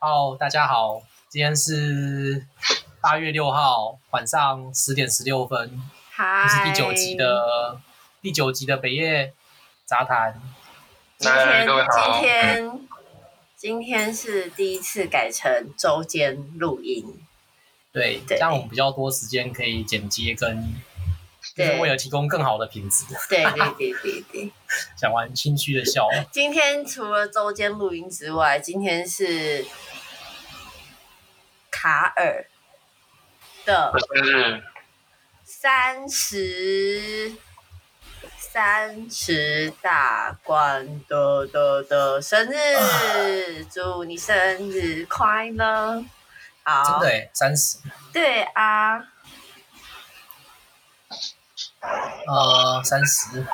好，大家好，今天是八月六号晚上十点十六分，这是第九集的第九集的北夜杂谈。今天今天今天是第一次改成周间录音，对，这样我们比较多时间可以剪接跟。就是为了提供更好的品质。对对对对对。讲完 心虚的笑。今天除了周间录音之外，今天是卡尔的三十三十大关的的的生日，祝你生日快乐！好，真的三十。对啊。呃，三十，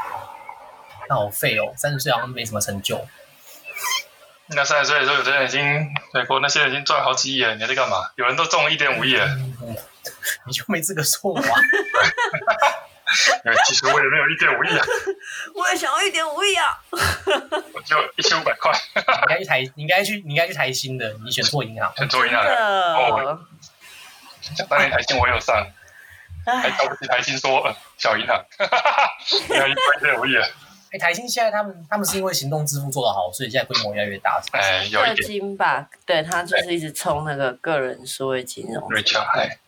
那好废哦，三十岁好像没什么成就。那三十岁的时候，有的人已经美国那些人已经赚好几亿了，你还在干嘛？有人都中了一点五亿了，你就没资格说我啊？其实我也没有一点五亿啊。我也想要一点五亿啊。我就一千五百块。你应该去台，你应该去，你应该去台新的，你选错银行，选错银行了。哦，想当年台新我有上。还瞧不起台新说，呃，小银行，哈哈哈，没有一块五亿了。哎，台新现在他们他们是因为行动支付做得好，所以现在规模越来越大。哎，有一点。金吧，对，他就是一直冲那个个人数位金融。瑞巧，哎。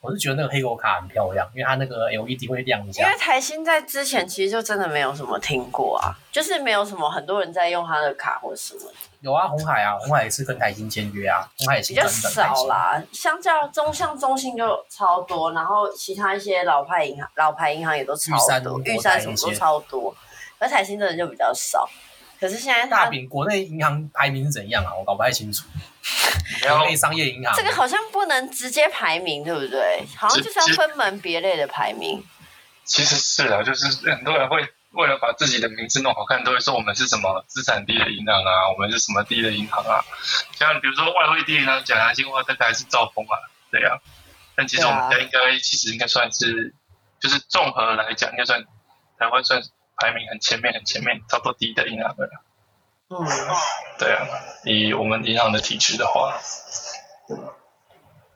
我是觉得那个黑狗卡很漂亮，因为它那个 LED 会亮一下。因为台新在之前其实就真的没有什么听过啊，就是没有什么很多人在用它的卡或什么。有啊，红海啊，红海也是跟台新签约啊，红海也是比较少啦。相较中像中信就超多，然后其他一些老牌银行、老牌银行也都超多，玉山什么都超多，而台新真的就比较少。可是现在大饼国内银行排名是怎样啊？我搞不太清楚。国内商业银行这个好像不能直接排名，对不对？好像就是要分门别类的排名。其实是啊，就是很多人会为了把自己的名字弄好看，都会说我们是什么资产第一的银行啊，我们是什么第一的银行啊。像比如说外汇第一呢，讲良心话，大概还是兆丰啊，对呀、啊。但其实我们家应该、啊、其实应该算是，就是综合来讲，应该算台湾算。排名很前面，很前面，差不多第一的银行了。嗯，对啊，以我们银行的体制的话，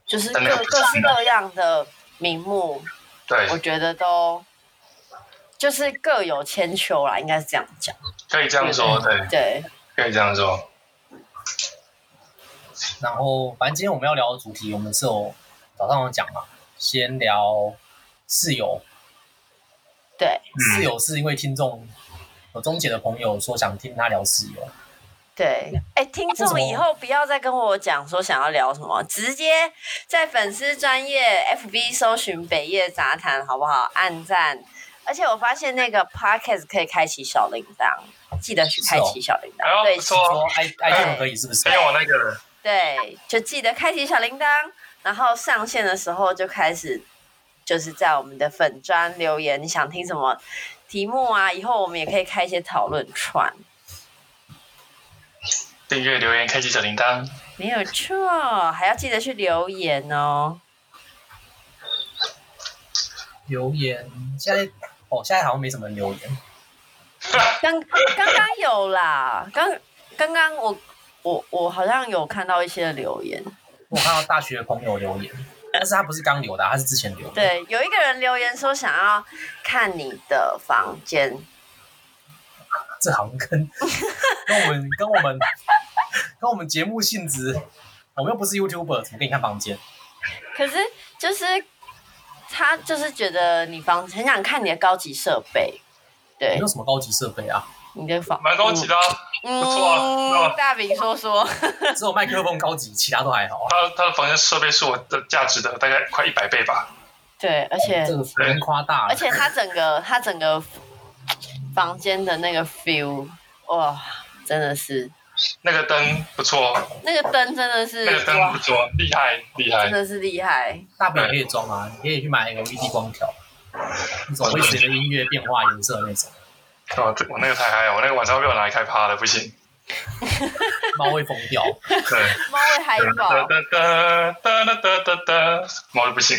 就是各各式各样的名目，对，我觉得都就是各有千秋啦，应该是这样讲。可以这样说，对，对，可以这样说。然后，反正今天我们要聊的主题，我们是有早上有讲嘛，先聊室友。对，室友是因为听众有钟姐的朋友说想听他聊室友。对，哎，听众以后不要再跟我讲说想要聊什么，直接在粉丝专业 FB 搜寻北夜杂谈，好不好？按赞，而且我发现那个 Podcast 可以开启小铃铛，记得去开启小铃铛。哦、对，说 iPhone 可以是不是？没有那个。对，就记得开启小铃铛，然后上线的时候就开始。就是在我们的粉砖留言，你想听什么题目啊？以后我们也可以开一些讨论串。订阅留言，开启小铃铛。没有错，还要记得去留言哦。留言现在哦，现在好像没什么人留言。刚刚刚有啦，刚刚刚我我我好像有看到一些留言。我看到大学的朋友留言。但是他不是刚留的，他是之前留的。对，有一个人留言说想要看你的房间，这好像跟 跟我们跟我们跟我们节目性质，我们又不是 YouTuber，怎么给你看房间？可是就是他就是觉得你房很想看你的高级设备，对，有什么高级设备啊？你的房蛮高级的，嗯、不错啊。嗯、大饼说说，只有麦克风高级，其他都还好。他他的房间设备是我的价值的大概快一百倍吧。对，而且这个人夸大了。而且他整个他整个房间的那个 feel，哇，真的是。那个灯不错。那个灯真的是。那个灯不错，厉害厉害。真的是厉害。大饼可以装啊，你可以去买 LED 光条，那种会随着音乐变化颜色的那种。哦，我那个太嗨了，我那个晚上被我拿来开趴了，不行，猫会疯掉。对，猫会害怕。哒哒哒哒哒哒哒，猫就不行。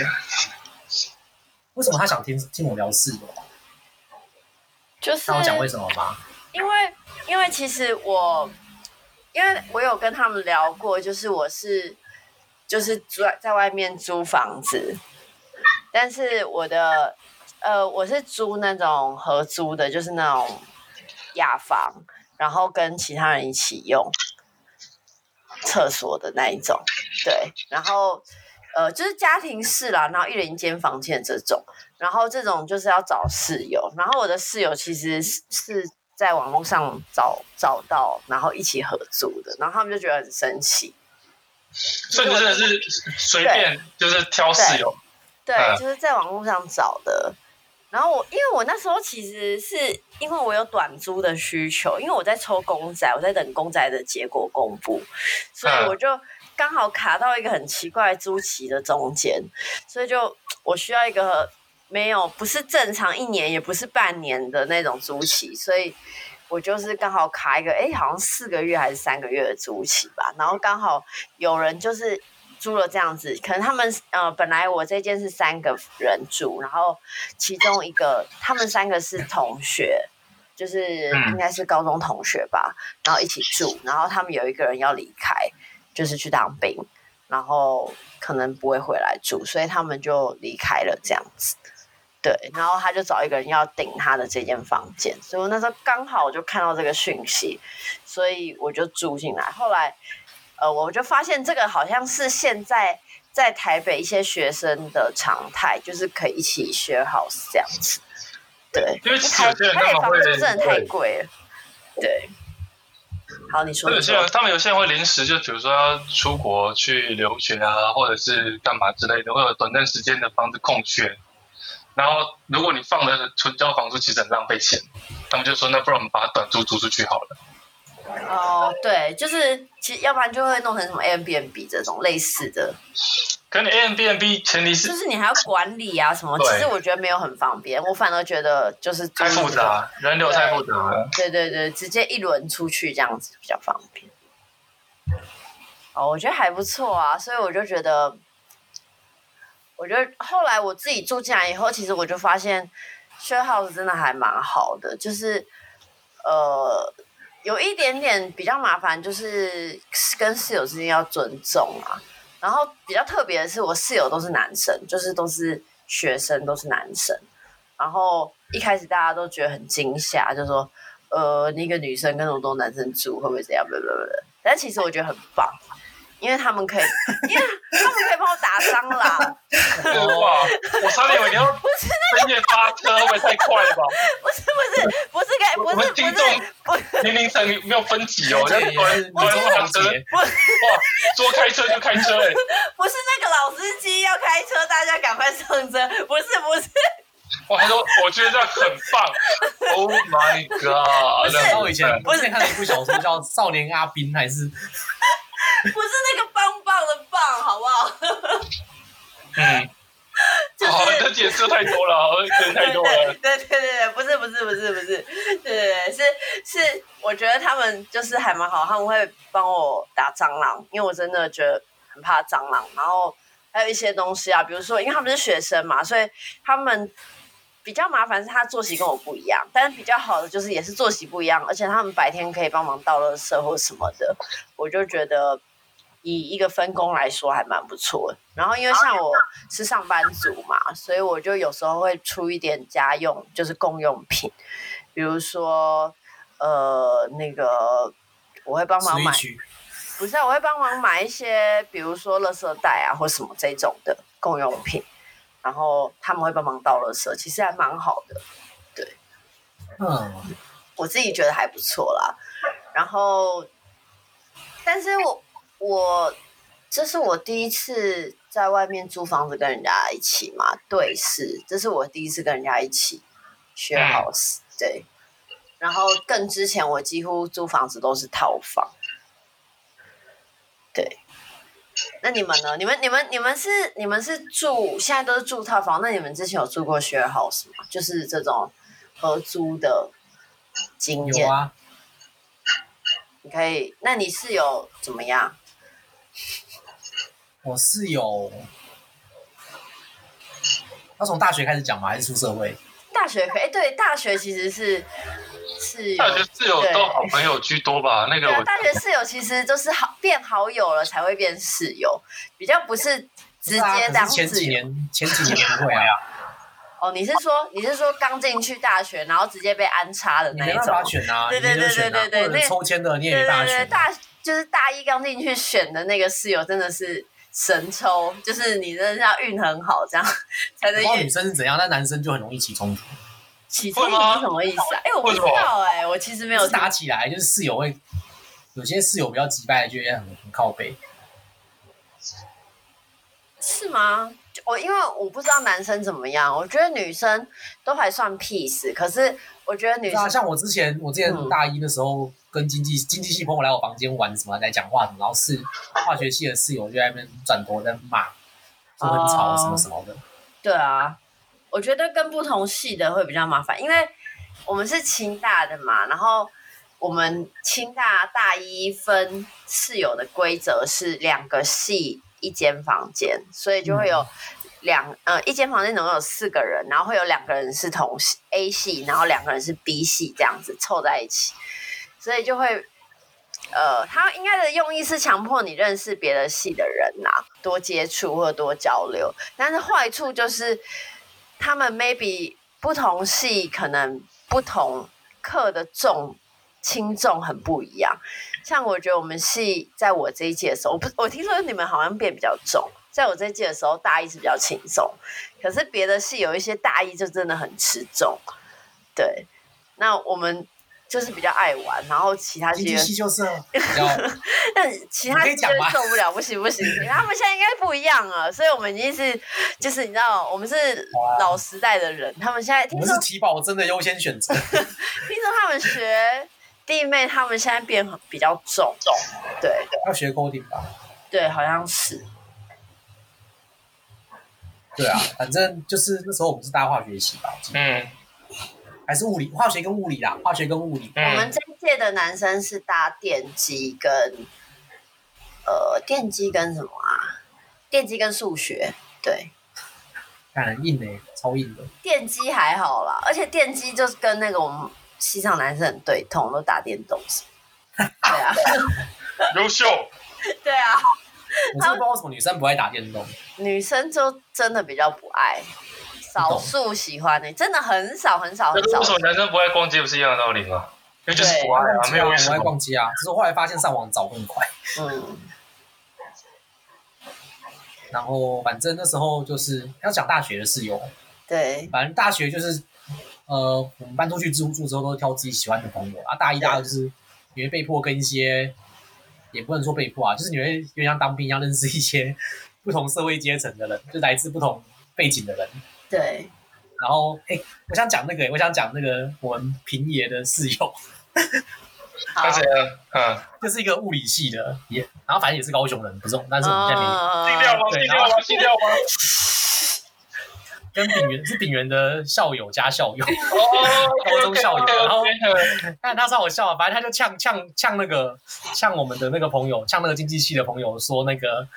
为什么他想听听我聊事？就是那我讲为什么吗？因为，因为其实我，因为我有跟他们聊过，就是我是，就是在在外面租房子，但是我的。呃我是租那种合租的，就是那种雅房，然后跟其他人一起用厕所的那一种，对，然后呃就是家庭式啦，然后一人一间房间这种，然后这种就是要找室友，然后我的室友其实是。在网络上找找到，然后一起合租的，然后他们就觉得很神奇。所以真的是随便就是挑室友，对，对，就是在网络上找的。然后我因为我那时候其实是因为我有短租的需求，因为我在抽公仔，我在等公仔的结果公布，所以我就刚好卡到一个很奇怪租期的中间，所以就我需要一个。没有，不是正常一年，也不是半年的那种租期，所以我就是刚好卡一个，哎，好像四个月还是三个月的租期吧。然后刚好有人就是租了这样子，可能他们呃本来我这间是三个人住，然后其中一个他们三个是同学，就是应该是高中同学吧，然后一起住，然后他们有一个人要离开，就是去当兵，然后可能不会回来住，所以他们就离开了这样子。对，然后他就找一个人要顶他的这间房间，所以我那时候刚好我就看到这个讯息，所以我就住进来。后来，呃，我就发现这个好像是现在在台北一些学生的常态，就是可以一起 share house 这样子。对，因为台北房租真的太贵了。对。好，你说。有些人，他们有些人会临时，就比如说要出国去留学啊，或者是干嘛之类的，会有短暂时间的房子空缺。然后，如果你放的纯交房租，其实很浪费钱。他们就说：“那不然我们把短租租出去好了。”哦，对，就是其实要不然就会弄成什么 Airbnb 这种类似的。可你 Airbnb 前提是就是你还要管理啊什么，其实我觉得没有很方便。我反而觉得就是太复杂，人流太复杂了。对对对，直接一轮出去这样子比较方便。哦，我觉得还不错啊，所以我就觉得。我觉得后来我自己住进来以后，其实我就发现，share house 真的还蛮好的，就是呃有一点点比较麻烦，就是跟室友之间要尊重啊。然后比较特别的是，我室友都是男生，就是都是学生，都是男生。然后一开始大家都觉得很惊吓，就说呃那个女生跟那么多男生住会不会这样？不不不，但其实我觉得很棒。因为他们可以，因为他们可以帮我打蟑螂。哇！我差点以为你要不是那个发车，会不会太快了吧？不是不是不是该不是听众不是年龄层没有分级哦，这是短短路车。哇！说开车就开车哎！不是那个老司机要开车，大家赶快上车。不是不是。我还说我觉得这样很棒。Oh my god！然后以前不是看了一部小说叫《少年阿宾》还是？不是那个棒棒的棒，好不好？嗯，就是、哦，这解释太多了，解释太多了。对对对对，不是不是不是不是，对对对，是是，我觉得他们就是还蛮好，他们会帮我打蟑螂，因为我真的觉得很怕蟑螂。然后还有一些东西啊，比如说，因为他们是学生嘛，所以他们。比较麻烦是他作息跟我不一样，但是比较好的就是也是作息不一样，而且他们白天可以帮忙倒垃圾或什么的，我就觉得以一个分工来说还蛮不错的。然后因为像我是上班族嘛，所以我就有时候会出一点家用，就是共用品，比如说呃那个我会帮忙买，不是，啊我会帮忙买一些，比如说垃圾袋啊或什么这种的共用品。然后他们会帮忙倒垃圾，其实还蛮好的，对，嗯，我自己觉得还不错啦。然后，但是我我这是我第一次在外面租房子跟人家一起嘛，对，是，这是我第一次跟人家一起 share house，对。然后更之前我几乎租房子都是套房，对。那你们呢？你们、你们、你们是、你们是住现在都是住套房？那你们之前有住过 share house 吗？就是这种合租的经验。有啊。你可以，那你室友怎么样？我室友，要从大学开始讲吗？还是出社会？大学可以，哎，对，大学其实是室友，大学室友都好朋友居多吧？那个大学室友其实都是好变好友了才会变室友，比较不是直接当。前几年前几年不会啊。哦，你是说你是说刚进去大学，然后直接被安插的那种？没办法选啊，对对对对对对，那抽签的你也没办法选。对对对，大就是大一刚进去选的那个室友真的是神抽，就是你真的是要运很好，这样才能。女生是怎样？但男生就很容易起冲突。起冲突是什么意思啊？哎，我不知道哎，我其实没有打起来，就是室友会有些室友比较急败，就也很很靠背。是吗？我因为我不知道男生怎么样，我觉得女生都还算 peace，可是我觉得女生像我之前，我之前大一的时候，嗯、跟经济经济系朋友来我房间玩什么，来讲话什么，然后是化学系的室友就在那边转头在骂，就很吵什么什么的。对啊，我觉得跟不同系的会比较麻烦，因为我们是清大的嘛，然后我们清大大一分室友的规则是两个系。一间房间，所以就会有两、嗯、呃一间房间总共有四个人，然后会有两个人是同系 A 系，然后两个人是 B 系，这样子凑在一起，所以就会呃，他应该的用意是强迫你认识别的系的人呐、啊，多接触或多交流。但是坏处就是他们 maybe 不同系可能不同课的重轻重很不一样。像我觉得我们系在我这一届的时候，我不我听说你们好像变比较重，在我这一届的时候，大一是比较轻松，可是别的系有一些大一就真的很吃重。对，那我们就是比较爱玩，然后其他系就是比较，但其他系就受不了，不行不行，他们现在应该不一样了，所以我们已经是就是你知道，我们是老时代的人，他们现在听说我们是体保真的优先选择，听说他们学。弟妹他们现在变比较重，重对，要学 coding 吧？对，好像是。对啊，反正就是那时候我们是大化学系吧？嗯，还是物理？化学跟物理啦，化学跟物理。嗯、我们这一届的男生是搭电机跟呃电机跟什么啊？电机跟数学，对。很硬诶，超硬的。电机还好啦，而且电机就是跟那个我们。西藏男生很对痛，都打电动，对啊，优秀，对啊，我真的不知道为什么女生不爱打电动，女生就真的比较不爱，少数喜欢的，真的很少很少很少。为什么男生不爱逛街不是一样的道理吗？因为就是不爱啊，没有不爱逛街啊，只是后来发现上网找更快。嗯，然后反正那时候就是要讲大学的室友，对，反正大学就是。呃，我们搬出去自住之后，都会挑自己喜欢的朋友啊。大一、大二就是你会被迫跟一些，也不能说被迫啊，就是你会有点像当兵一样，认识一些不同社会阶层的人，就来自不同背景的人。对。然后，哎，我想讲那个，我想讲那个我们平爷的室友。而且，嗯，就是一个物理系的，也，然后反正也是高雄人，不是，但是我们现在没。低调吗？低调吗？低调吗？跟丙元是丙元的校友加校友，高中校友。然后，但他超好笑，反正他就呛呛呛那个呛我们的那个朋友，呛那个经济系的朋友说那个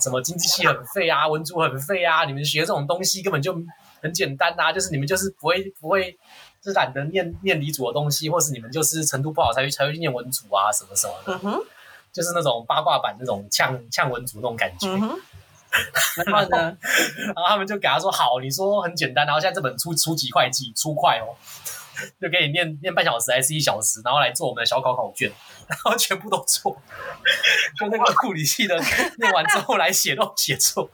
什么经济系很废啊，文组很废啊，你们学这种东西根本就很简单啊，就是你们就是不会不会，就是懒得念念理组的东西，或是你们就是程度不好才会才会去念文组啊，什么什么的，嗯、就是那种八卦版那种呛呛文组那种感觉。嗯 然后呢？然后他们就给他说：“好，你说很简单。然后现在这本初初级会计初会哦，就给你念念半小时还是一小时，然后来做我们的小考考卷，然后全部都错。就那个物理系的念完之后来写都写错，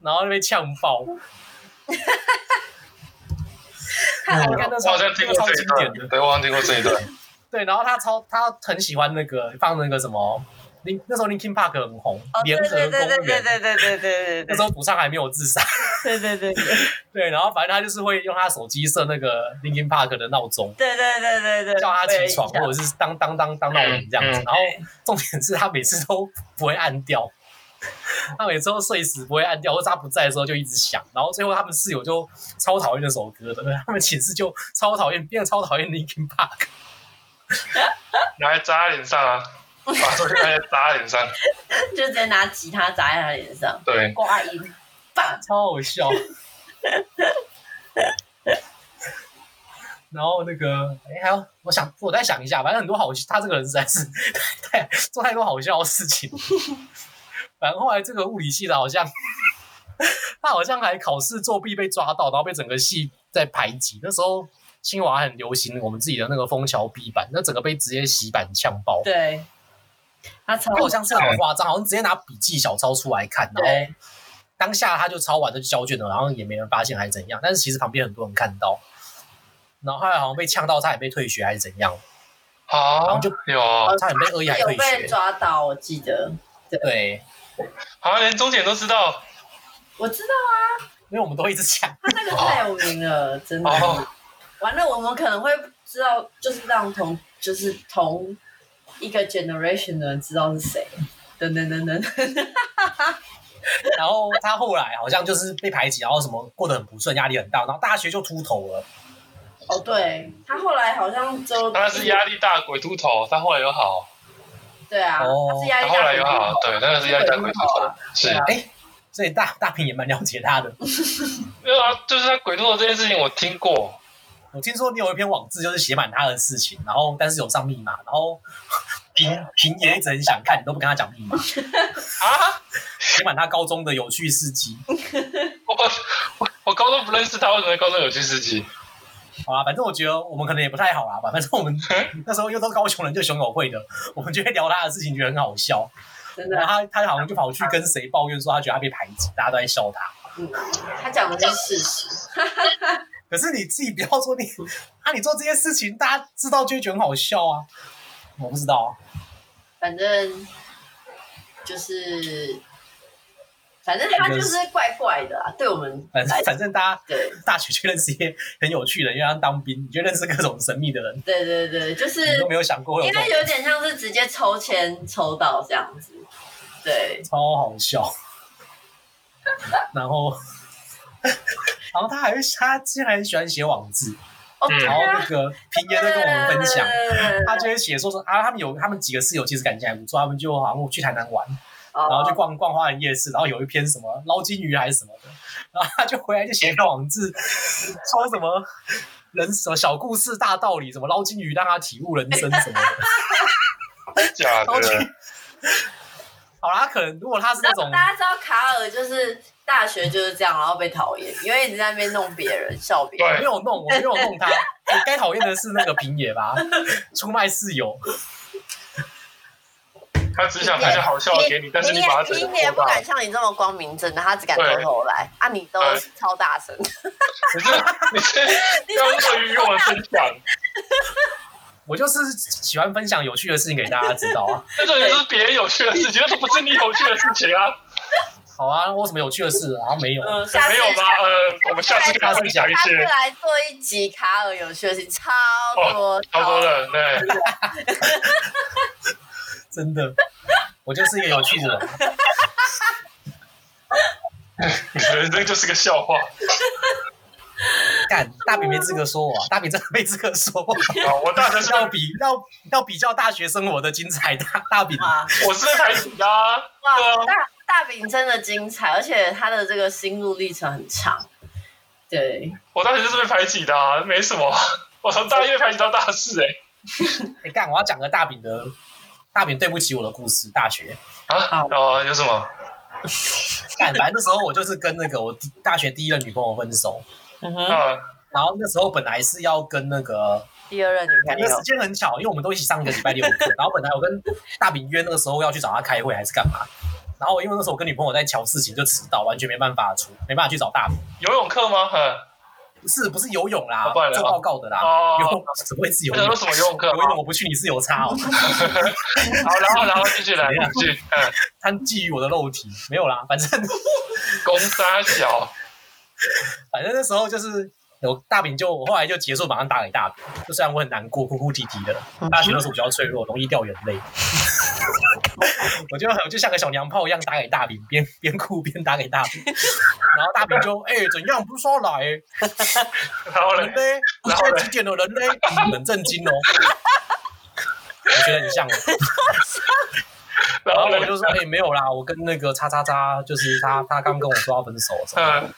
然后就被呛爆。我看到好像听过这一段，对，我好像听过这一段。对，然后他超他很喜欢那个放那个什么。”那时候 Linkin Park 很红，联合公园，对对对对对对对，那时候主唱还没有自杀，对对对对，对，然后反正他就是会用他手机设那个 Linkin Park 的闹钟，对对对对对，叫他起床或者是当当当当闹铃这样子，然后重点是他每次都不会按掉，他每次都睡死不会按掉，或者他不在的时候就一直响，然后最后他们室友就超讨厌那首歌的，他们寝室就超讨厌，变得超讨厌 Linkin Park，拿来扎脸上啊。把这个砸在脸上，就直接拿吉他砸在他脸上，对，刮音，超好笑。然后那个，哎，还有，我想我再想一下，反正很多好，他这个人实在是 太做太多好笑的事情。反正后来这个物理系的，好像他好像还考试作弊被抓到，然后被整个系在排挤。那时候清华很流行我们自己的那个枫桥 B 版，那整个被直接洗版呛爆。对，他抄好像是很夸张，好像直接拿笔记小抄出来看，然后当下他就抄完就交卷了，然后也没人发现还是怎样。但是其实旁边很多人看到，然后后来好像被呛到差点被退学还是怎样。好，然后就有差点被恶意还退学。有被抓到，我记得。对。好像连中检都知道，我知道啊，因为我们都一直讲，他那个太有名了，哦、真的。哦、完了，我们可能会知道，就是让同就是同一个 generation 的人知道是谁，等等等等。然后他后来好像就是被排挤，然后什么过得很不顺，压力很大，然后大学就秃头了。哦，对，他后来好像就他是压力大鬼秃头，他后来又好。对啊，哦、他是压力大。后来又好，对，那个是压力大鬼秃头。是，哎、啊，所以大大平也蛮了解他的。没有啊，就是他鬼秃头这件事情，我听过。我听说你有一篇网志，就是写满他的事情，然后但是有上密码，然后平平也一直很想看，你都不跟他讲密码啊？写满他高中的有趣事迹。我我我高中不认识他，为什么高中有趣事迹？好啊，反正我觉得我们可能也不太好啦吧。反正我们 那时候又都是高雄人，就熊友会的，我们就会聊他的事情，觉得很好笑。真的，然后他他好像就跑去跟谁抱怨说，他觉得他被排挤，大家都在笑他。嗯，他讲的是事实。可是你自己不要说你 啊，你做这些事情，大家知道就会觉得很好笑啊。我不知道，反正就是。反正他就是怪怪的啊，对我们。反正反正大家对大学就认识一些很有趣的，因为他当兵，你就认识各种神秘的人。对对对，就是你都没有想过，因为有点像是直接抽签抽到这样子，对，超好笑。然后，然后他还会，他之前还很喜欢写网志，哦、然后那个平爷在跟我们分享，他就会写说说啊，他们有他们几个室友其实感情还不错，他们就好像去台南玩。然后去逛逛花园夜市，然后有一篇什么捞金鱼还是什么的，然后他就回来就写一个网志，说什么人什么小故事大道理，什么捞金鱼让他体悟人生什么的。假的。好啦，可能如果他是那种，大家知道卡尔就是大学就是这样，然后被讨厌，因为一直在那边弄别人，笑别人。我没有弄，我没有弄他。我、该讨厌的是那个平野吧，出卖室友。他只想拍些好笑的给你，但是你把他整个平野不敢像你这么光明正大，他只敢偷偷来啊！你都超大声，你是 你是要乐于我分享，我就是喜欢分享有趣的事情给大家知道啊。那这也是别人有趣的事情，那不是你有趣的事情啊。好啊，我什么有趣的事啊？没有，没有吗？呃，我们下次给他分享一些。来做一集卡尔有趣的事情，超多，超多的，对。真的，我就是一个有趣的人。你人生就是个笑话。干，大饼没资格说我，大饼真的没资格说我。我大学要比要要比较大学生活的精彩，大大饼啊，我是排挤的。哇，大大饼真的精彩，而且他的这个心路历程很长。对，我大学就是被排挤的，啊，没什么。我从大一排挤到大四，欸，哎。干，我要讲个大饼的。大饼对不起我的故事，大学啊哦，有什么？反正那时候我就是跟那个我大学第一任女朋友分手，嗯哼，然后那时候本来是要跟那个第二任女朋友，因为时间很巧，因为我们都一起上一个礼拜六课，然后本来我跟大饼约那个时候要去找他开会还是干嘛，然后因为那时候我跟女朋友在乔事情就迟到，完全没办法出，没办法去找大饼。游泳课吗？不是不是游泳啦，做报告的啦。游泳怎么会是游泳？什么游泳课？游泳我不去，你是有差哦。好，然后然后继续来，继续。嗯，他觊觎我的肉体，没有啦，反正。公三小。反正那时候就是有大饼，就我后来就结束，马上打给大饼。就虽然我很难过，哭哭啼啼的。大学的时候比较脆弱，容易掉眼泪。我就我就像个小娘炮一样打给大饼，边边哭边打给大饼。然后大饼就哎、欸、怎样？不是说来、欸？然后人呢？现在几点了？人呢？很震惊哦。我觉得很像我。然后我就说哎、欸、没有啦，我跟那个叉叉叉，就是他他刚跟我说要分手。嗯。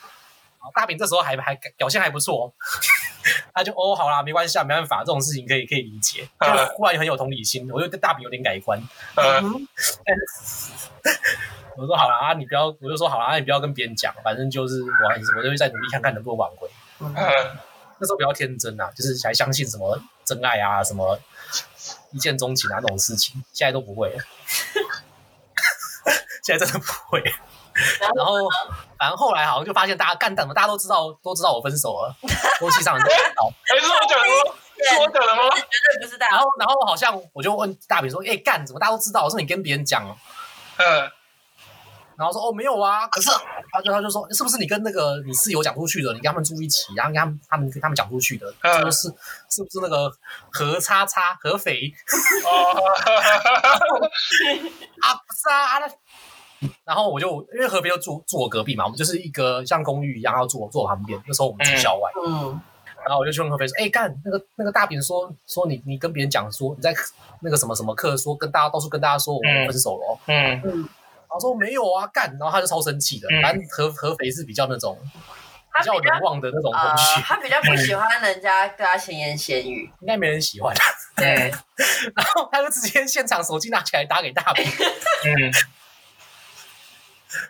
大饼这时候还还表现还不错。他就哦，好啦，没关系啊，没办法，这种事情可以可以理解。就忽然很有同理心，我就对大饼有点改观。嗯、我说好啦，啊，你不要，我就说好啦，啊，你不要跟别人讲，反正就是我，我就会再努力看看能不能挽回。嗯、那时候比较天真啊，就是还相信什么真爱啊，什么一见钟情啊这种事情，现在都不会了。现在真的不会。然后，反正后来好像就发现大家干等了，大家都知道，都知道我分手了。国际上人都知道。哎，是我讲的吗？是我讲的吗？绝对不是的。然后，然后好像我就问大饼说：“哎，干怎么大家都知道？我说你跟别人讲。”嗯。然后说：“哦，没有啊。”可是他就他就说：“是不是你跟那个你室友讲出去的？你跟他们住一起，然后跟他们他们跟他们讲出去的？就是是不是那个何叉叉合肥？”啊，不是啊，那。然后我就因为合肥就住住我隔壁嘛，我们就是一个像公寓一样，要住我住我旁边。那时候我们住校外，嗯，然后我就去问合肥说：“哎，干那个那个大饼说说你你跟别人讲说你在那个什么什么课说跟大家到处跟大家说我们分手了。嗯”嗯嗯，然后说没有啊，干，然后他就超生气的。反正合合肥是比较那种比较人望的那种东西，他比较不喜欢人家对他闲言闲语，应该没人喜欢。对，然后他就直接现场手机拿起来打给大饼。嗯。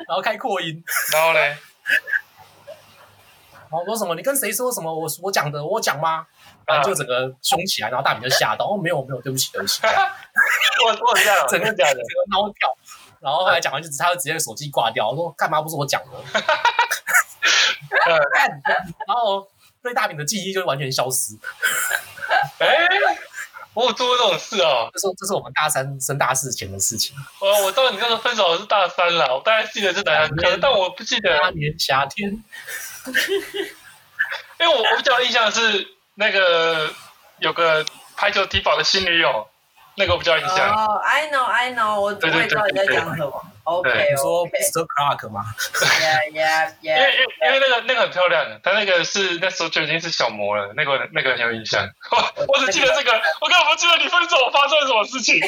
然后开扩音，然后嘞，然后说什么？你跟谁说什么？我我讲的，我讲吗？然后就整个凶起来，然后大饼就吓到，哦，没有没有，对不起对不起，我我这样，整个整个闹掉，然后后来讲完就他就直接手机挂掉，我说干嘛不是我讲的？然后对大饼的记忆就完全消失，哎。我有做过这种事哦，这是这是我们大三升大四前的事情。哦，我知道你那时候分手是大三了，我大概记得是哪两天，但我不记得。那年夏天，因为我我比较印象是那个有个排球体保的新女友。那个我比较印象。哦，I know, I know，我知道你在讲什么。OK，你说 Mr. Clark 吗？Yeah, yeah, yeah。因为因为那个那个很漂亮，他那个是那时候就已经是小魔了，那个那个很有印象。我我只记得这个，我根本不记得你分手发生了什么事情。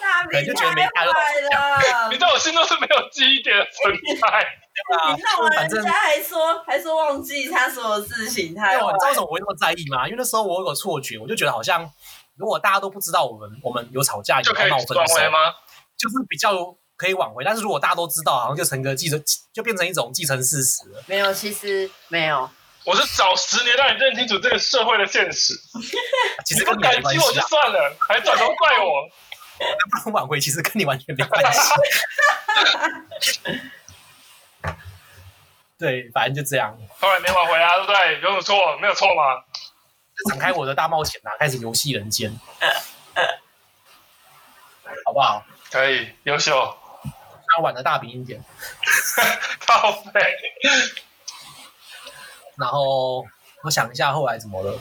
大饼太坏了，你在我心中是没有记忆点的存在。你弄完人家还说还说忘记他所有事情，他。因为我知道为什么我会那么在意吗？因为那时候我有个错觉，我就觉得好像。如果大家都不知道我们我们有吵架有闹分手吗？就是比较可以挽回。但是如果大家都知道，好像就成个继承就变成一种继承事实了。没有，其实没有。我是早十年让你认清楚这个社会的现实。其实跟你没关系。感激我就算了，还转头怪我。不能挽回，其实跟你完全没关系。对，反正就这样。后来没挽回啊，对不对？有什么错？没有错吗？展开我的大冒险啊！开始游戏人间，好不好？可以，优秀。要玩的大饼一点，靠北。然后我想一下后来怎么了，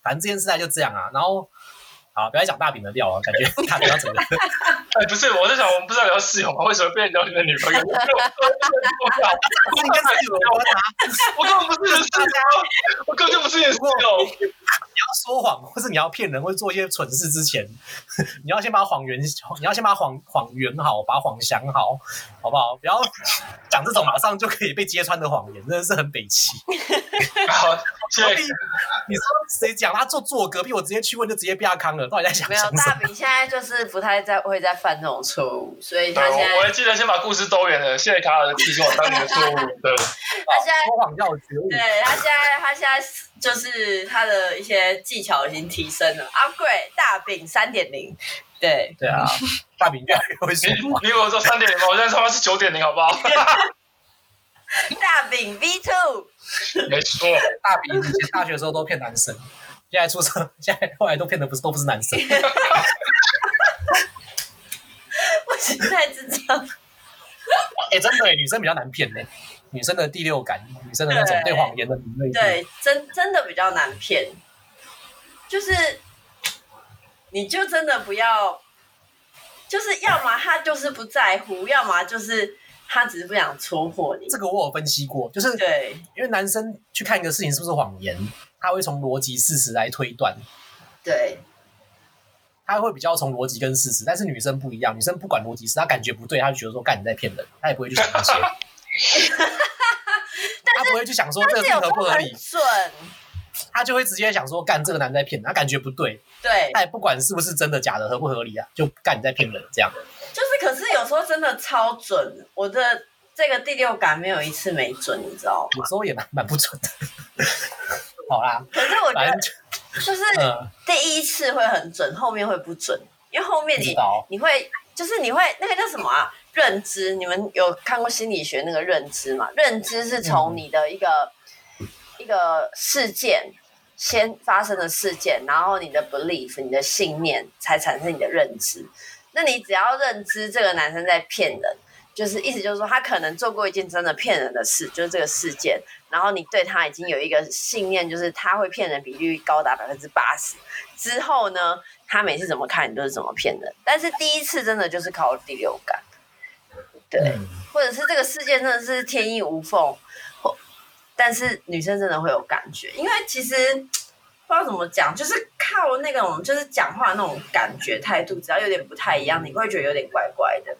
反正这件事情就这样啊。然后。好，不要讲大饼的料啊，感觉大饼要怎么？哎，不是，我在想，我们不是要聊室友吗？为什么变成聊你的女朋友？我你跟室友聊我根本不是你的室友，我根本就不是你的室友。你要说谎，或是你要骗人，或者做一些蠢事之前，你要先把谎圆，你要先把谎谎圆好，把谎想好，好不好？不要讲这种马上就可以被揭穿的谎言，真的是很北齐。好，所以你说谁讲他坐坐我隔壁，我直接去问，就直接被他扛了。到底在想什么？没有，大饼现在就是不太在会再犯这种错误，所以他现在我还记得先把故事兜圆了。谢谢卡尔提醒我当年的错误。对，他现在说谎要觉悟。对他现在，他现在就是他的一些技巧已经提升了，upgrade 大饼三点零。对对啊，大饼越来越会说谎。你以为我说三点零吗？我现在他妈是九点零，好不好？大饼 V two。没错，大饼以前大学的时候都骗男生。现在出生，现在后来都骗的不是都不是男生。我现在是这样。哎、欸，真的，女生比较难骗呢。女生的第六感，女生的那种对谎言的敏对，真真的比较难骗。就是，你就真的不要，就是要么他就是不在乎，要么就是他只是不想戳破你。这个我有分析过，就是对，因为男生去看一个事情是不是谎言。他会从逻辑、事实来推断，对，他会比较从逻辑跟事实，但是女生不一样，女生不管逻辑是，她感觉不对，她就觉得说干你在骗人，她也不会去想那些。但是不会去想说这个是合不合理，准，她就会直接想说干这个男在骗人，他感觉不对，对，他也不管是不是真的假的，合不合理啊，就干你在骗人这样。就是，可是有时候真的超准，我的这个第六感没有一次没准，你知道吗？有时候也蛮蛮不准的。好啦，可是我觉得就是第一次会很准，后面会不准，因为后面你你会就是你会那个叫什么啊？认知，你们有看过心理学那个认知嘛？认知是从你的一个、嗯、一个事件先发生的事件，然后你的 belief，你的信念才产生你的认知。那你只要认知这个男生在骗人，就是意思就是说他可能做过一件真的骗人的事，就是这个事件。然后你对他已经有一个信念，就是他会骗人比率高达百分之八十。之后呢，他每次怎么看你都是怎么骗人。但是第一次真的就是靠第六感，对，嗯、或者是这个事件真的是天衣无缝，或但是女生真的会有感觉，因为其实不知道怎么讲，就是靠那种就是讲话那种感觉态度，只要有点不太一样，你会觉得有点怪怪的。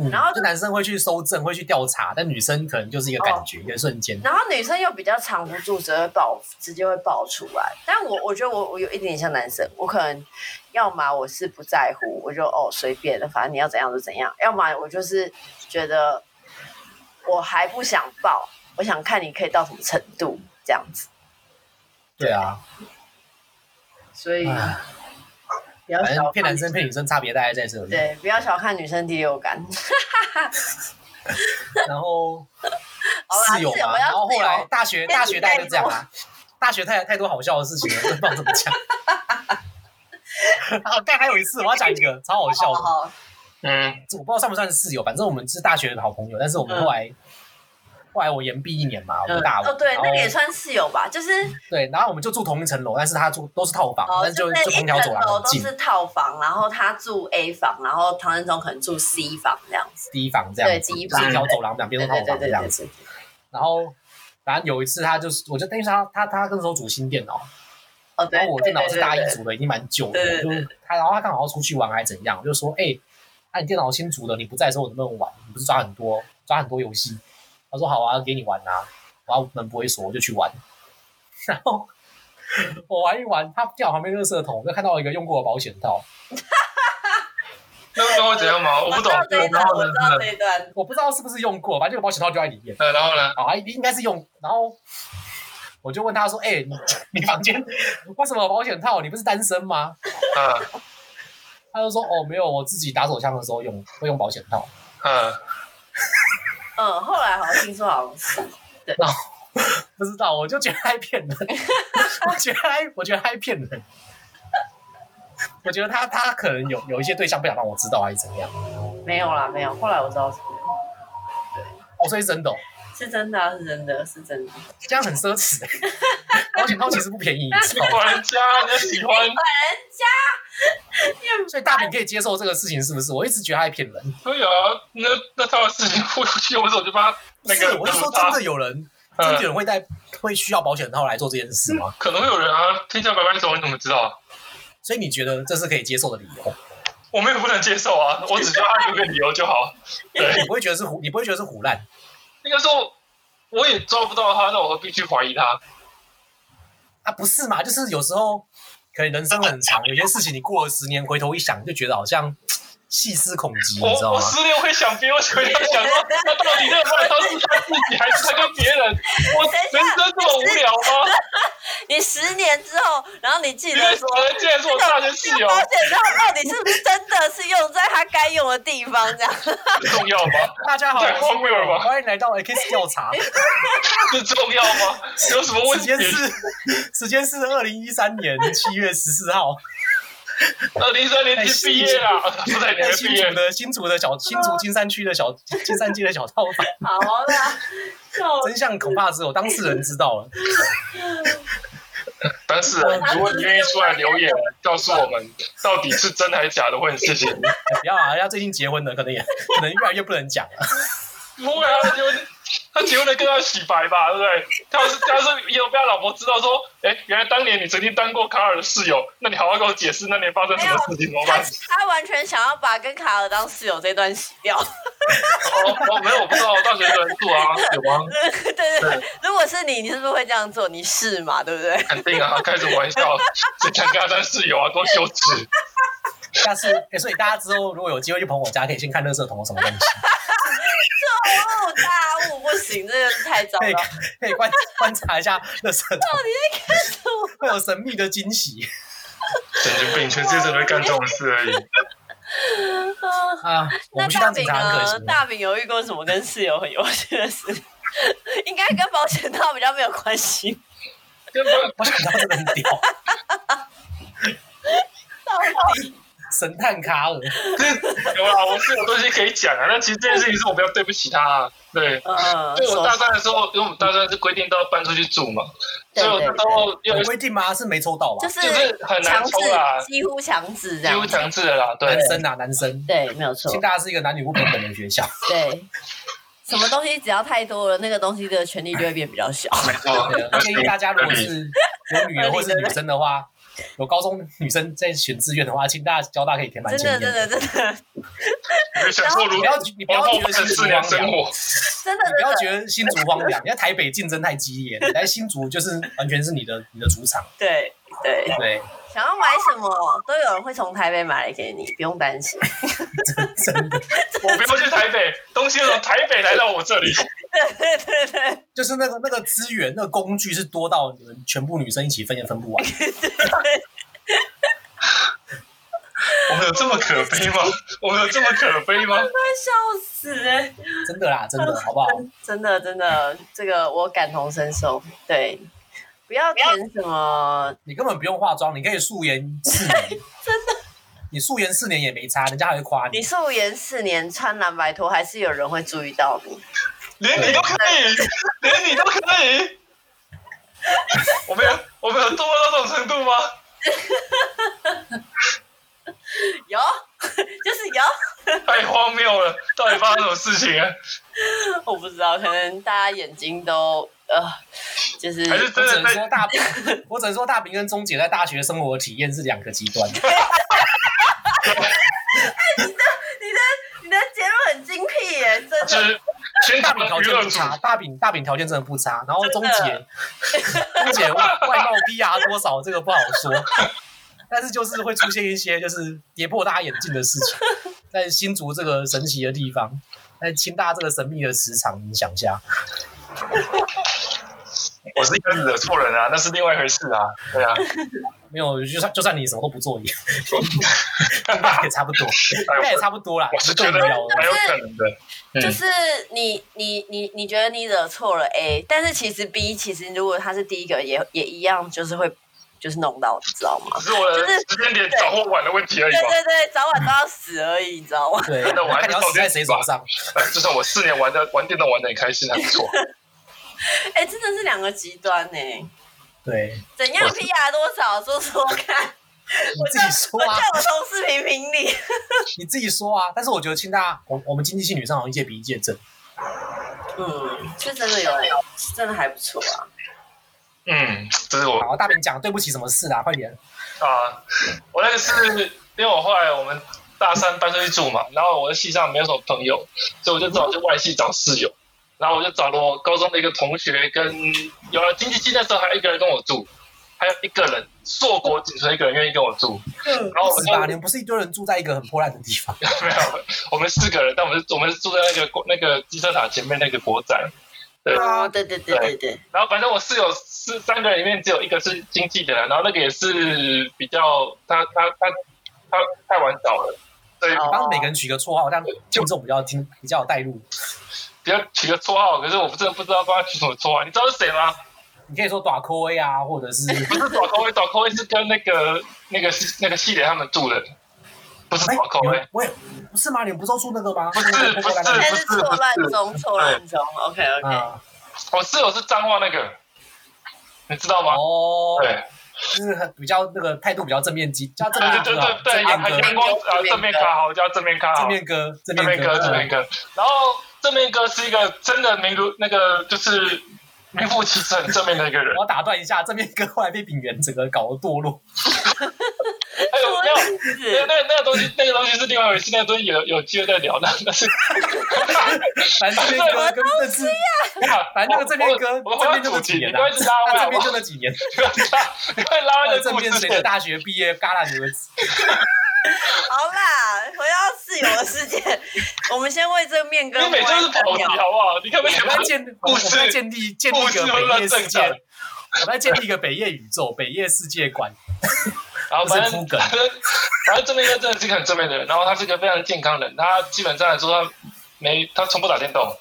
嗯、然后就男生会去搜证，会去调查，但女生可能就是一个感觉，哦、一个瞬间。然后女生又比较藏不住，直接爆，直接会爆出来。但我我觉得我我有一点像男生，我可能要么我是不在乎，我就哦随便的，反正你要怎样就怎样；要么我就是觉得我还不想爆，我想看你可以到什么程度这样子。对啊，所以。反正骗男生骗女生差别大概在这里。对，不要小看女生第六感。然 后室友嘛，然后后来大学大学大概就这样啊，大学太太多好笑的事情了，不知道怎么讲。好，但还有一次我要讲一个超好笑的。嗯，我不知道算不算是室友，反正我们是大学的好朋友，但是我们后来。后来我延毕一年嘛，我们大五。哦，对，那个也算室友吧，就是。对，然后我们就住同一层楼，但是他住都是套房，但是就就同条走廊。都是套房，然后他住 A 房，然后唐人总可能住 C 房这样子。D 房这样。对，D 房。一条走廊两边都套房这样子。然后，反正有一次他就是，我就等于他他他那时候组新电脑。哦，对。然后我电脑是大一组的，已经蛮久的，就是他，然后他刚好要出去玩还是怎样，就说：“哎，那你电脑新组的，你不在的时候我能不能玩？你不是抓很多抓很多游戏？”他说：“好啊，给你玩啊！”然后门不会锁，我就去玩。然后我玩一玩，他掉旁边垃圾桶，就看到一个用过的保险套。那那会怎样吗？我不懂。我知道这一段，我不知道是不是用过，反正这个保险套就在里面。呃，然后呢？啊，应该是用。然后我就问他说：“哎、欸，你你房间为什么有保险套？你不是单身吗？”嗯。他就说：“哦，没有，我自己打手枪的时候用会用保险套。”嗯。嗯，后来好像听说好像是，对，不知道，我就觉得他骗人，我觉得他，我觉得他骗人，我觉得他他可能有有一些对象不想让我知道还是怎样，没有啦，没有，后来我知道是，对，哦，所以是真的、哦。是真的、啊，是真的，是真的。这样很奢侈哎，保险套其实不便宜。喜欢人家，你喜欢人家。所以大饼可以接受这个事情是不是？我一直觉得他在骗人。可以啊，那那他的事情，我有时候就把那个。我是说，真的有人，真的有人会带，会需要保险套来做这件事吗？可能会有人啊，听起来白白手，你怎么知道啊？所以你觉得这是可以接受的理由？我没有不能接受啊，我只需要他有个理由就好。对，你不会觉得是胡，你不会觉得是唬烂。应该说，我也抓不到他，那我何必去怀疑他？啊，不是嘛？就是有时候，可能人生很长，有些事情你过了十年，回头一想，就觉得好像。细思恐极，你知道吗？我十年会想别人，会想说，他到底那个外套是他自己还是他跟别人？我人生这么无聊吗？你十年之后，然后你记得说，竟然是我大学室友，保险套到底是不是真的是用在他该用的地方？这样 重要吗？大家好，太荒谬了吧？欢迎来到 X 调查，这重要吗？有什么问题？时间是时间是二零一三年七月十四号。二零一三年毕业了，不在年新竹的新竹的小新竹金山区的小金山街的小套房。好啦，真相恐怕只有当事人知道了。当事人，如果你愿意出来留言，告诉我们到底是真还是假的，会很谢谢你。不要啊，人家最近结婚了，可能也可能越来越不能讲了。不会啊，结婚，他结婚了更要洗白吧，对不对？他要是他要是以后被他老婆知道说，哎，原来当年你曾经当过卡尔的室友，那你好好跟我解释那年发生什么事情，怎么办？他完全想要把跟卡尔当室友这段洗掉。哦哦，没有，我不知道，我大学一个人住啊，有吗？对对对，如果是你，你是不是会这样做？你是嘛？对不对？肯定啊，开什么玩笑？谁想跟他当室友啊？多羞耻！下次，欸，所以大家之后如果有机会去捧我家，可以先看垃圾桶有什么东西。错误大误不行，这个是太糟了。可以可以观观察一下垃圾桶，到底在干什么？会有神秘的惊喜。神经病，全世界只会干这种事而已。啊，那大饼呢？大饼有遇过什么跟室友很有趣的事？应该跟保险套比较没有关系。跟保险套真的很屌。到底？神探卡尔，有啊，我是有东西可以讲啊。但其实这件事情是我比较对不起他，啊。对，嗯，对我大三的时候，因为我们大三是规定都要搬出去住嘛，所以我那时候有规定吗？是没抽到吧？就是就是很难抽啦，几乎强制这样，几乎强制的啦。对，男生啊，男生，对，没有错。清大是一个男女不平等的学校，对，什么东西只要太多了，那个东西的权利就会变比较小。没错，建议大家如果是有女儿或是女生的话。有高中女生在选志愿的话，请大家、交大可以填满前面。真的，真的，真的。然后你不要，你不要觉得新竹荒凉。真的，你不要觉得新竹荒凉。因为台北竞争太激烈，你在新竹就是完全是你的你的主场。对对对。想要买什么，都有人会从台北买来给你，不用担心。真的，我不用去台北，东西从台北来到我这里。对对对对，就是那个那个资源，那个工具是多到你们全部女生一起分也分不完。我们有这么可悲吗？我们有这么可悲吗？快笑死哎！真的啦，真的，好不好？真的真的，这个我感同身受。对，不要填什么，你根本不用化妆，你可以素颜四年。真的，你素颜四年也没差，人家还会夸你。你素颜四年穿蓝白拖，还是有人会注意到你。连你都可以，连你都可以。我没有，我没有多到这种程度吗？有，就是有。太荒谬了，到底发生什么事情啊？我不知道，可能大家眼睛都呃，就是。还是能说大饼，我只能说大饼跟钟姐在大学生活体验是两个极端。哎，你的、你的、你的结论很精辟耶，真的。大饼条件不差，大饼大饼条件真的不差。然后钟姐，钟姐外外貌 PR 多少这个不好说，但是就是会出现一些就是跌破大家眼镜的事情，在新竹这个神奇的地方，在清大这个神秘的磁场，影响下。我是一个惹错人啊，那是另外一回事啊。对啊，没有，就算就算你什么都不做也，也差不多，应该也差不多啦。我是觉得蛮有可能的。就是你你你你觉得你惹错了 A，但是其实 B 其实如果他是第一个也也一样，就是会就是弄到，你知道吗？是我的时间点早或晚的问题而已。对对对，早晚都要死而已，你知道吗？对，那我还是要死在谁手上？至少我四年玩的玩电动玩的很开心，还不错。哎，真的是两个极端呢。对。怎样 PR 多少？说说看。我自己说啊！我叫我同事评评理。你自己说啊！但是我觉得清大，我我们经济系女生好像一届比一届正。嗯，是真的有，真的还不错啊。嗯，这是我。好，大饼讲，对不起，什么事啊？快点。啊，我那个是因为我后来我们大三搬出去住嘛，然后我的系上没有什么朋友，所以我就只好去外系找室友。然后我就找了我高中的一个同学，跟有了经济系那时候还有一个人跟我住。还有一个人，硕果仅存一个人愿意跟我住。嗯，然后我们八年不是一堆人住在一个很破烂的地方。没有，我们四个人，但我们是我们是住在那个那个机车厂前面那个国展。对啊，对对对对对。然后反正我室友是三个人里面只有一个是经济的人，然后那个也是比较他他他他太晚找了。对，帮每个人取个绰号，这样听众比较听比较有代入。比较取个绰号，可是我真的不知道帮他取什么绰号，你知道是谁吗？你可以说短扣 A 啊，或者是 不是短扣 A？短扣 A 是跟那个那个那个系列他们住的，不是短扣 A。我也不是吗？你们不都住那个吗？不是不是不是，错乱中错乱中。OK OK。我室友是脏话那个，你知道吗？哦，对，就是很比较那个态度比较正面积，叫正面对对对，正面阳光啊，正面卡好，叫正面卡好，正面哥，正面哥，正面哥。然后正面哥是一个真的民族那个就是。名副其实很正面的一个人。我要打断一下，正面哥后来被炳元整个搞得堕落。还有没有？那那那个东西，那个东西是另外一回事。那个东西有有机会再聊。那那是反正哥跟那是，反正那个这边哥，这边就那几年了，他这边就那几年，你快拉那个正面谁的大学毕业戛然而止。好啦，回到室友的世界，我们先为这个面哥。你每次是跑题好不好？你可不可以我们建，我们在建立建立一个北夜世界，我们在建立一个北夜宇宙、北夜世界观。然后反正反正反正正面哥真的是一个很正面的人，然后他是一个非常健康的人，他基本上来说他没他从不打电动。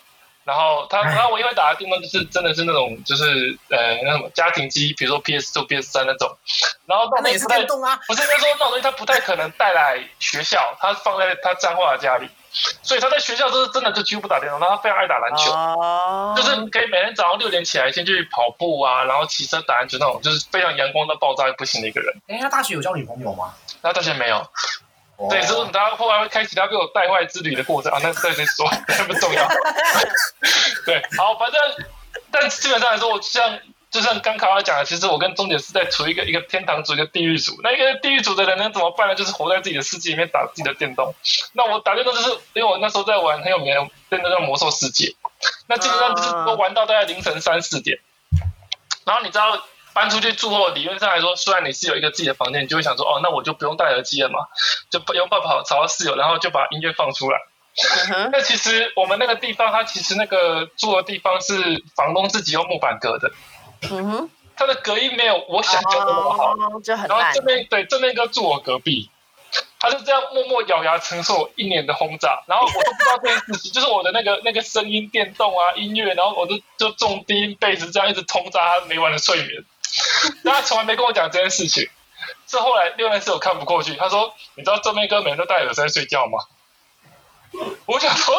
然后他，然后我因为打的地方就是真的是那种，就是呃那什么家庭机，比如说 PS 2、PS 3那种。然后那也是电动啊，不是应该说那种东西，他不太可能带来学校，他放在他彰化的家里，所以他在学校就是真的就几乎不打电动，他非常爱打篮球，哦、就是可以每天早上六点起来先去跑步啊，然后骑车打篮球那种，就是非常阳光到爆炸不行的一个人。哎，他大学有交女朋友吗？他大学没有。对，就是他后来会开启他被我带坏之旅的过程啊，那再先说，那不重要。对，好，反正，但基本上来说，我像就像刚卡瓦讲的，其实我跟钟姐是在处于一个一个天堂组一个地狱组。那一个地狱组的人能怎么办呢？就是活在自己的世界里面打自己的电动。那我打电动就是因为我那时候在玩很有名的电动叫魔兽世界，那基本上就是都玩到大概凌晨三四点。然后你知道。搬出去住后，理论上来说，虽然你是有一个自己的房间，你就会想说，哦，那我就不用戴耳机了嘛，就不用办法吵到室友，然后就把音乐放出来。那、uh. 其实我们那个地方，它其实那个住的地方是房东自己用木板隔的。嗯哼、uh，它.的隔音没有我想象的那么好，uh. 然后这边对这边哥住我隔壁。他就这样默默咬牙承受一年的轰炸，然后我都不知道这件事情，就是我的那个那个声音电动啊音乐，然后我就就重低音贝斯这样一直轰炸他每晚的睡眠，但 他从来没跟我讲这件事情。是后来另外一次我看不过去，他说：“你知道正面哥每天都戴耳塞睡觉吗？”我想说，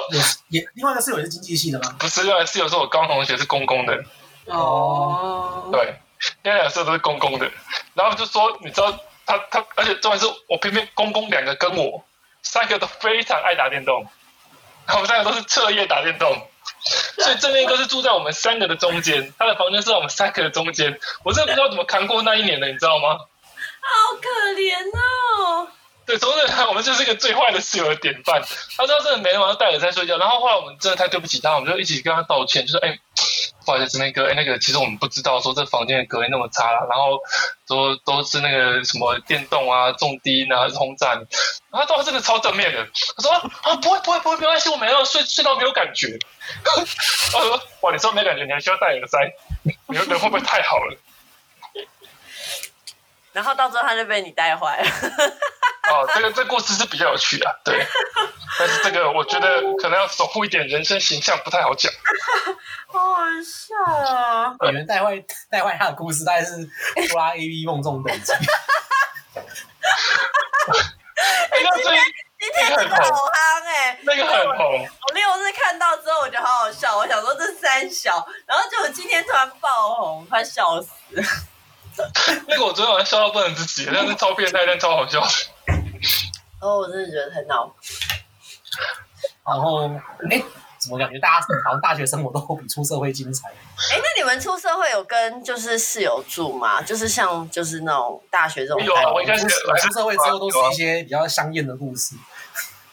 也另外一个室友也是经济系的吗？不是，另外室友是我高中同学，是公公的。哦，对，另外两个室友都是公公的，然后就说你知道。他他，而且重点是我偏偏公公两个跟我三个都非常爱打电动，我们三个都是彻夜打电动，所以正面哥是住在我们三个的中间，他的房间是在我们三个的中间，我真的不知道怎么扛过那一年的，你知道吗？好可怜哦。对，总之我们就是一个最坏的室友的典范。他说真的每天晚上戴耳塞睡觉，然后后来我们真的太对不起他，我们就一起跟他道歉，就说哎。不好意思，那个，哎，那个，其实我们不知道说这房间的隔音那么差，然后都都是那个什么电动啊、重低音啊、轰炸，然后他真的超正面的，他说啊，不会不会不会，没关系，我每天睡睡到没有感觉。他说哇，你说没感觉，你还需要戴耳塞，你人会不会太好了？然后到最后他就被你带坏了。哦，这个这个故事是比较有趣的，对。但是这个我觉得可能要守护一点人生形象，不太好讲。好好笑啊！有人带坏带坏他的故事，大概是哆啦 A V 梦中等级。那个最今天那个好夯哎，那个很红。我六日看到之后，我觉得好好笑。我想说这三小，然后结果今天突然爆红，快笑死。那个我昨天晚上笑到不能自己，但是超变态，但超好笑。哦，我真的觉得很闹。然后，哎，怎么感觉大家好像大学生活都比出社会精彩？哎，那你们出社会有跟就是室友住吗？就是像就是那种大学这种？有啊，我应该是出社会之后都是一些比较香艳的故事。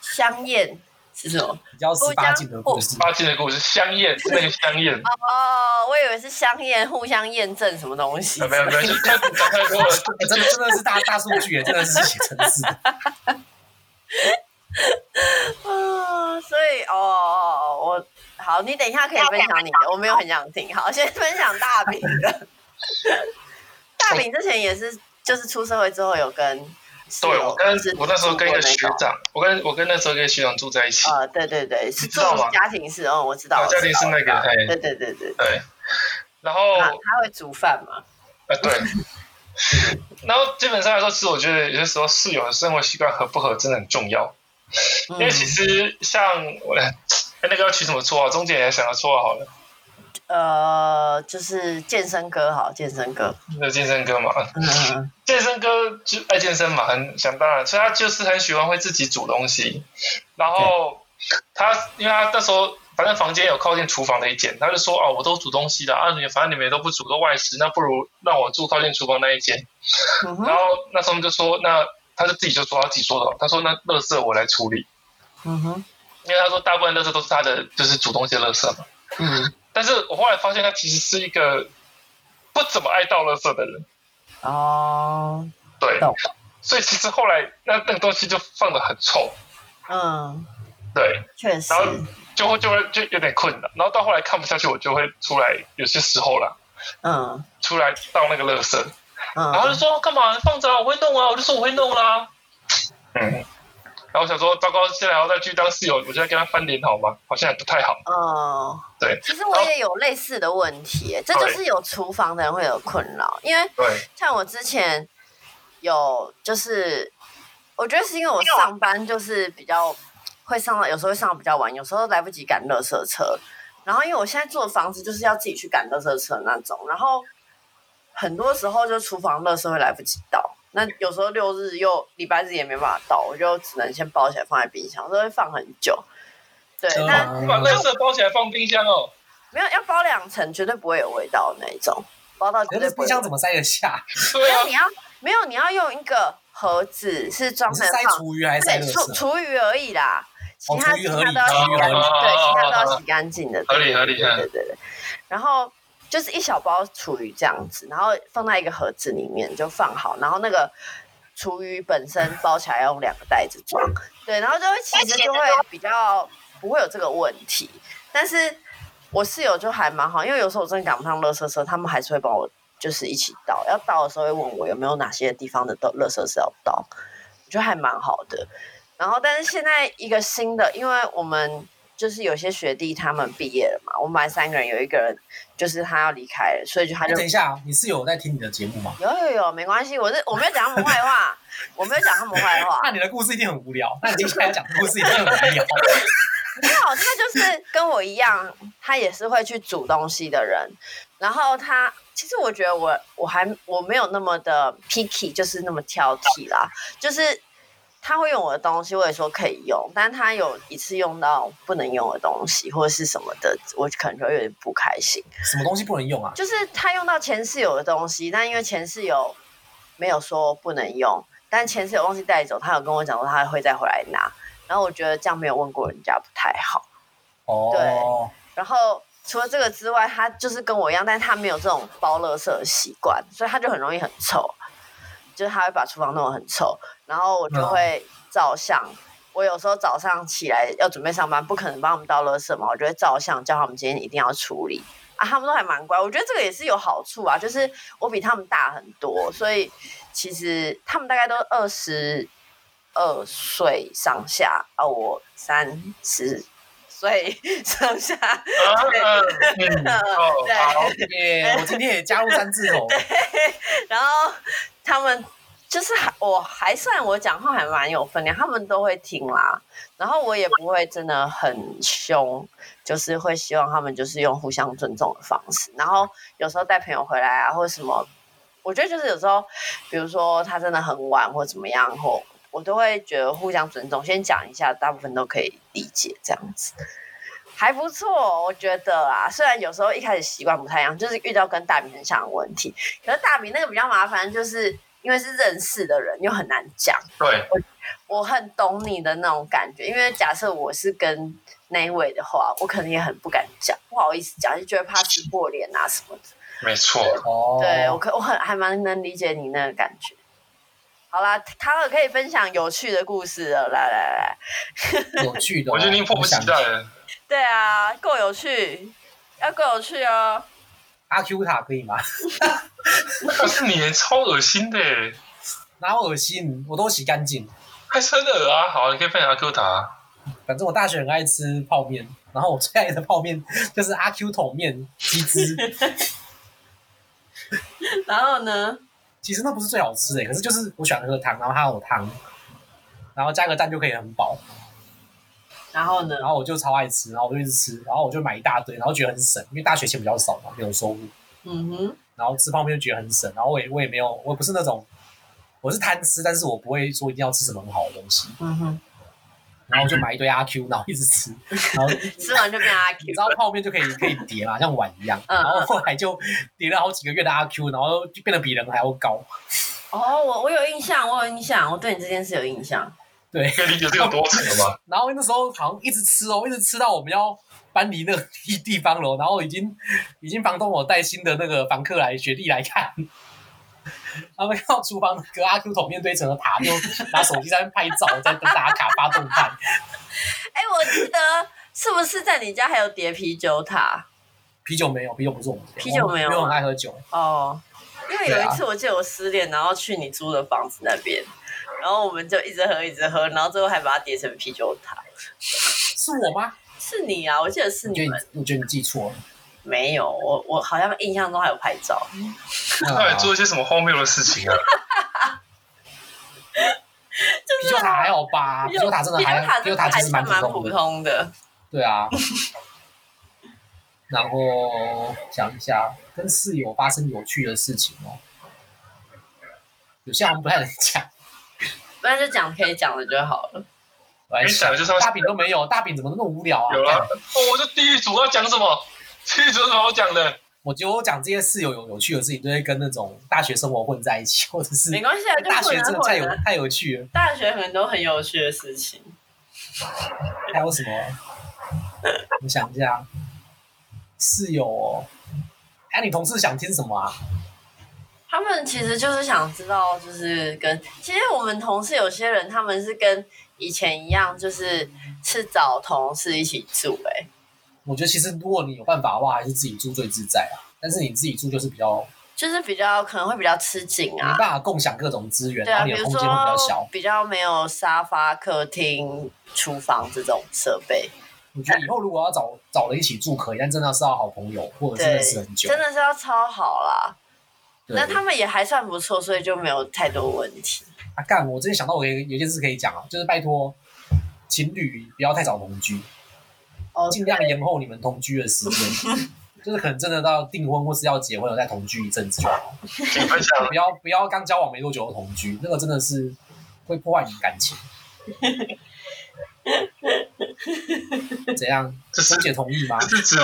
香艳是什么？比较十八禁的故事。十八禁的故事，香艳是那个香艳。哦，我以为是香艳，互相验证什么东西。没有没有，太太多了。真的真的是大大数据，真的是写程式。啊，所以哦哦，我好，你等一下可以分享你的，我没有很想听。好，先分享大饼的。大饼之前也是，就是出社会之后有跟，对，我跟我那时候跟一个学长，我跟我跟那时候跟学长住在一起。啊，对对对，是做家庭式哦，我知道，家庭式那个，对对对对对。然后他会煮饭吗？啊，对。然后基本上来说，其实我觉得有些时候室友的生活习惯合不合真的很重要。因为其实像我，哎，那个要取什么绰号？钟姐也想要绰号好了。呃，就是健身哥好，健身哥。那健身哥嘛，嗯、健身哥就爱健身嘛，很想当然，所以他就是很喜欢会自己煮东西。然后他，因为他那时候反正房间有靠近厨房的一间，他就说哦，我都煮东西的啊，你反正你们也都不煮，都外食，那不如让我住靠近厨房那一间。嗯、然后那时候就说那。他就自己就说他自己说的，他说那垃圾我来处理。嗯哼。因为他说大部分垃圾都是他的就是煮东西的垃圾嘛。嗯，但是我后来发现他其实是一个不怎么爱倒垃圾的人。哦，对，所以其实后来那那个东西就放的很臭。嗯，对，确然后实，就会就会就有点困难，然后到后来看不下去，我就会出来，有些时候啦，嗯。出来倒那个垃圾，然后就嗯，说干嘛放着啊，我会弄啊，我就说我会弄啦、嗯，然后我想说糟糕，现在还要再去当室友，我现在跟他翻脸好吗？好像也不太好。哦，对。其实我也有类似的问题，这就是有厨房的人会有困扰，因为对，像我之前有就是，我觉得是因为我上班就是比较会上到，有时候会上的比较晚，有时候来不及赶垃圾车。然后因为我现在住的房子就是要自己去赶垃圾车那种，然后很多时候就厨房垃圾会来不及到。那有时候六日又礼拜日也没办法到，我就只能先包起来放在冰箱，都会放很久。对，嗯那你把垃圾包起来放冰箱哦。没有要包两层，绝对不会有味道的那一种，包到绝可对冰箱怎么塞得下？对啊没有，你要没有，你要用一个盒子是装你是塞厨余还是塞厨余而已啦，其哦他、其他都要洗干净，对，其他都要哦洗干净的，合理合理对对对对。然后就是一小包厨余这样子，然后放在一个盒子里面就放好，然后那个厨余本身包起来要用两个袋子装，对，然后就会其实就会比较不会有这个问题，但是。我室友就还蛮好，因为有时候我真的赶不上垃圾车，他们还是会帮我，就是一起倒。要倒的时候会问我有没有哪些地方的倒垃圾是要倒，我觉得还蛮好的。然后，但是现在一个新的，因为我们就是有些学弟他们毕业了嘛，我们班三个人有一个人就是他要离开了，所以就他就等一下，你是有在听你的节目吗？有有有没关系，我是我没有讲他们坏话，我没有讲他们坏话。那你的故事一定很无聊，那你接下来讲的故事一定很无聊。没有，他就是跟我一样，他也是会去煮东西的人。然后他其实我觉得我我还我没有那么的 picky，就是那么挑剔啦。就是他会用我的东西，我也说可以用，但他有一次用到不能用的东西或者是什么的，我可能就会有点不开心。什么东西不能用啊？就是他用到前室友的东西，但因为前室友没有说不能用，但前室友东西带走，他有跟我讲说他会再回来拿。然后我觉得这样没有问过人家不太好。哦，对然后除了这个之外，他就是跟我一样，但是他没有这种包垃圾的习惯，所以他就很容易很臭，就是他会把厨房弄得很臭，然后我就会照相。嗯、我有时候早上起来要准备上班，不可能帮他们倒垃圾嘛，我就会照相叫他们今天一定要处理啊。他们都还蛮乖，我觉得这个也是有好处啊，就是我比他们大很多，所以其实他们大概都二十二岁上下啊，我三十。所以上下，好耶！我今天也加入三字头。对，然后他们就是还我还算我讲话还蛮有分量，他们都会听啦。然后我也不会真的很凶，就是会希望他们就是用互相尊重的方式。然后有时候带朋友回来啊，或者什么，我觉得就是有时候，比如说他真的很晚或怎么样或。我都会觉得互相尊重，先讲一下，大部分都可以理解，这样子还不错，我觉得啊。虽然有时候一开始习惯不太一样，就是遇到跟大明很像的问题，可是大明那个比较麻烦，就是因为是认识的人，又很难讲。对，我我很懂你的那种感觉，因为假设我是跟那一位的话，我可能也很不敢讲，不好意思讲，就觉得怕撕破脸啊什么的。没错，哦，对我可我很还蛮能理解你那个感觉。好啦，他们可以分享有趣的故事了，来来来，有趣的，我觉得已经迫不及待了。对啊，够有趣，要够有趣哦。阿 Q 塔可以吗？可是你超恶心的，哪有恶心？我都洗干净，还真的恶啊！好，你可以分享阿 Q 塔。反正我大学很爱吃泡面，然后我最爱的泡面 就是阿 Q 桶面鸡汁。然后呢？其实那不是最好吃的，可是就是我喜欢喝汤，然后它有汤，然后加个蛋就可以很饱。然后呢？然后我就超爱吃，然后我就一直吃，然后我就买一大堆，然后觉得很省，因为大学钱比较少嘛，没有收入。嗯哼。然后吃泡面就觉得很省，然后我也我也没有，我也不是那种，我是贪吃，但是我不会说一定要吃什么很好的东西。嗯哼。然后我就买一堆阿 Q，然后一直吃，然后吃完就变阿 Q。你知道泡面就可以可以叠嘛，像碗一样。然后后来就叠了好几个月的阿 Q，然后就变得比人还要高。哦，我我有印象，我有印象，我对你这件事有印象。对，可以理解这有多扯吗？然后那时候好像一直吃哦，一直吃到我们要搬离那个地地方了，然后已经已经房东我带新的那个房客来学弟来看，他们看到厨房那个阿 Q 桶面堆成了塔，就拿手机在那拍照，在跟打卡发动态。哎、欸，我记得是不是在你家还有叠啤酒塔？啤酒没有，啤酒不是我们家。啤酒没有，没有很爱喝酒哦。因为有一次我记得我失恋，然后去你租的房子那边，然后我们就一直喝一直喝，然后最后还把它叠成啤酒塔。是我吗？是你啊！我记得是你们。我觉得你记错了。没有，我我好像印象中还有拍照。到底做一些什么荒谬的事情啊？啤酒塔还好吧？啤酒塔真的还啤酒塔其实蛮普通的。对啊。然后讲一下跟室友发生有趣的事情哦，有些我们不太能讲，不然就讲可以讲的就好了。我来想，大饼都没有，大饼怎么那么无聊啊？有啊，哦，我就第一组要讲什么？第一组有什么好讲的？我觉得我讲这些室友有有趣的事情，都会跟那种大学生活混在一起，或者是没关系啊，大学真的太有太有趣了。大学很多很有趣的事情，还有什么？我想一下。室友哦，哎，你同事想听什么啊？他们其实就是想知道，就是跟其实我们同事有些人，他们是跟以前一样，就是是找同事一起住。哎，我觉得其实如果你有办法的话，还是自己住最自在啊。但是你自己住就是比较，就是比较可能会比较吃紧啊，没办法共享各种资源，对啊，然后你的空间会比较小，比较没有沙发、客厅、厨房这种设备。我觉得以后如果要找找人一起住可以，但真的是要好朋友，或者真的是很久，真的是要超好啦。那他们也还算不错，所以就没有太多问题。啊干！我之前想到我有有件事可以讲啊，就是拜托情侣不要太早同居，哦，尽量延后你们同居的时间，就是可能真的到订婚或是要结婚了再同居一阵子就好。不要不要刚交往没多久就同居，那个真的是会破坏你感情。怎样？这是姐同意吗？这是指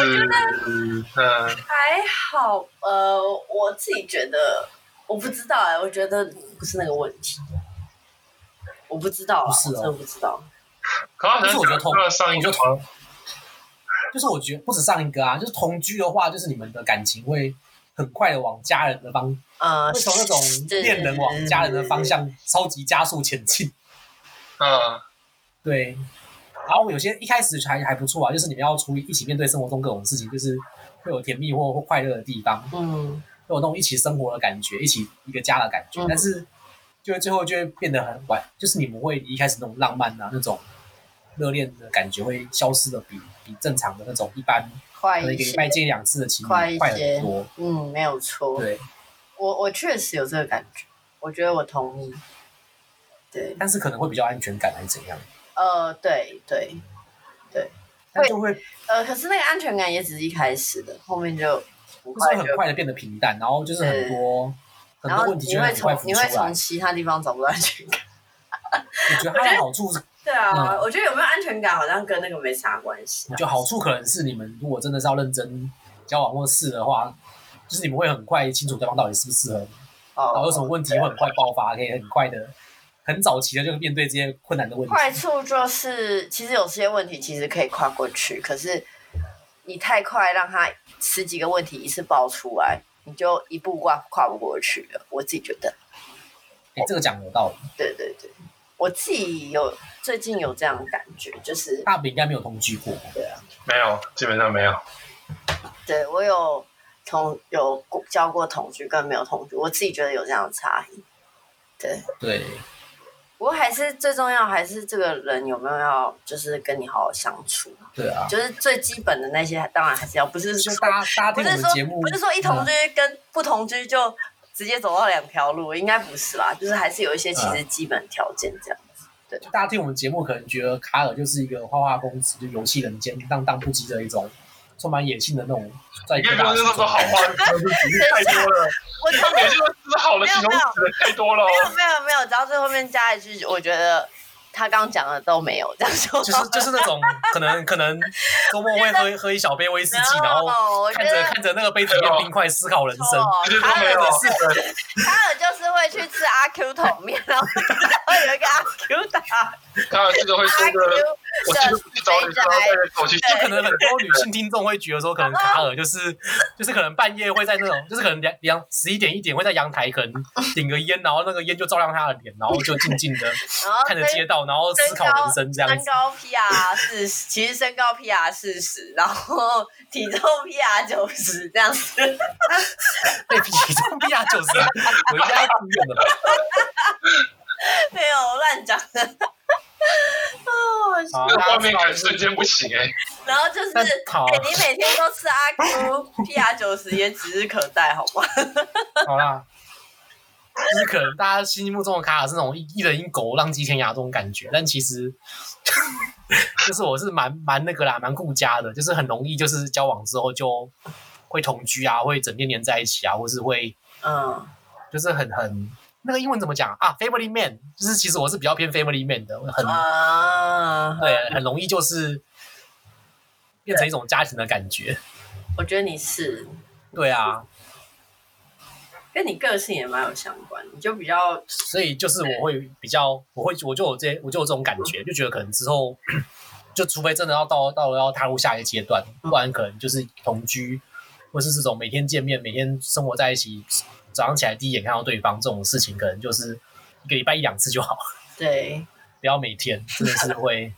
嗯，还好。呃，我自己觉得，我不知道哎、欸，我觉得不是那个问题。我不知道啊，是真的不知道。可是我觉得同，上一个同，就是我觉得不止上一个啊，就是同居的话，就是你们的感情会很快的往家人的方，呃，会从那种恋人往家人的方向超级加速前进。嗯。对，然后有些一开始还还不错啊，就是你们要出一起面对生活中各种事情，就是会有甜蜜或或快乐的地方，嗯，会有那种一起生活的感觉，一起一个家的感觉。嗯、但是，就会最后就会变得很晚，就是你们会一开始那种浪漫啊，那种热恋的感觉会消失的比比正常的那种一般快一个礼拜见两次的情侣快很多。嗯，没有错。对，我我确实有这个感觉，我觉得我同意。对，但是可能会比较安全感还是怎样？呃，对对对，会就会呃，可是那个安全感也只是一开始的，后面就不会很快的变得平淡，然后就是很多很多问题就会从你会从其他地方找不到安全感。我觉得它的好处是，对啊，我觉得有没有安全感好像跟那个没啥关系。我觉得好处可能是你们如果真的是要认真交往或试的话，就是你们会很快清楚对方到底适不适合你，然后有什么问题会很快爆发，可以很快的。很早期的就面对这些困难的问题。坏处就是，其实有些问题其实可以跨过去，可是你太快让他十几个问题一次爆出来，你就一步跨跨不过去了。我自己觉得，哎，这个讲有道理。对对对，我自己有最近有这样的感觉，就是大饼应该没有同居过。对啊，没有，基本上没有。对，我有同有交过同居跟没有同居，我自己觉得有这样的差异。对对。不过还是最重要，还是这个人有没有要，就是跟你好好相处。对啊，就是最基本的那些，当然还是要，不是说大家听我们节目，不是说不是说一同居跟不同居就直接走到两条路，嗯、应该不是啦，就是还是有一些其实基本条件这样子。对，大家听我们节目可能觉得卡尔就是一个花花公子，就游戏人间、浪荡不羁的一种。充满野性的那种，在一个大说好话，太多了。我每句都是好的形容词太多了。没有没有没有，只要最后面加一句，我觉得他刚刚讲的都没有这样说，就是就是那种可能可能周末会喝喝一小杯威士忌，然后看着看着那个杯子里面冰块思考人生。卡尔是，卡尔就是会去吃阿 Q 桶面，然后会有一个阿 Q 打。他尔这个会说的，我去找你，我去。就可能很多女性听众会觉得说，可能卡尔就是就是可能半夜会在那种，就是可能两两十一点一点会在阳台可能点个烟，然后那个烟就照亮他的脸，然后就静静的 看着街道。然后思考人生这样子，身高 PR 四十，其实身高 PR 四十，然后体重 PR 九十这样子。对，体重 PR 九十，我应该不用的。没有乱讲的。哦，这个画面感瞬间不行哎。然后就是，哎，你每天都吃阿 Q PR 九十也指日可待，好吗？好啦。就是可能大家心目中的卡卡是那种一人一狗浪迹天涯这种感觉，但其实 就是我是蛮蛮那个啦，蛮顾家的，就是很容易就是交往之后就会同居啊，会整天黏在一起啊，或是会嗯，就是很很那个英文怎么讲啊？Family man，就是其实我是比较偏 Family man 的，很啊，对，很容易就是变成一种家庭的感觉。我觉得你是，对啊。跟你个性也蛮有相关，你就比较，所以就是我会比较，我会我就有这我就有这种感觉，就觉得可能之后，就除非真的要到到了要踏入下一个阶段，不然可能就是同居，或是这种每天见面、每天生活在一起，早上起来第一眼看到对方这种事情，可能就是一个礼拜一两次就好。对，不要每天，真的是会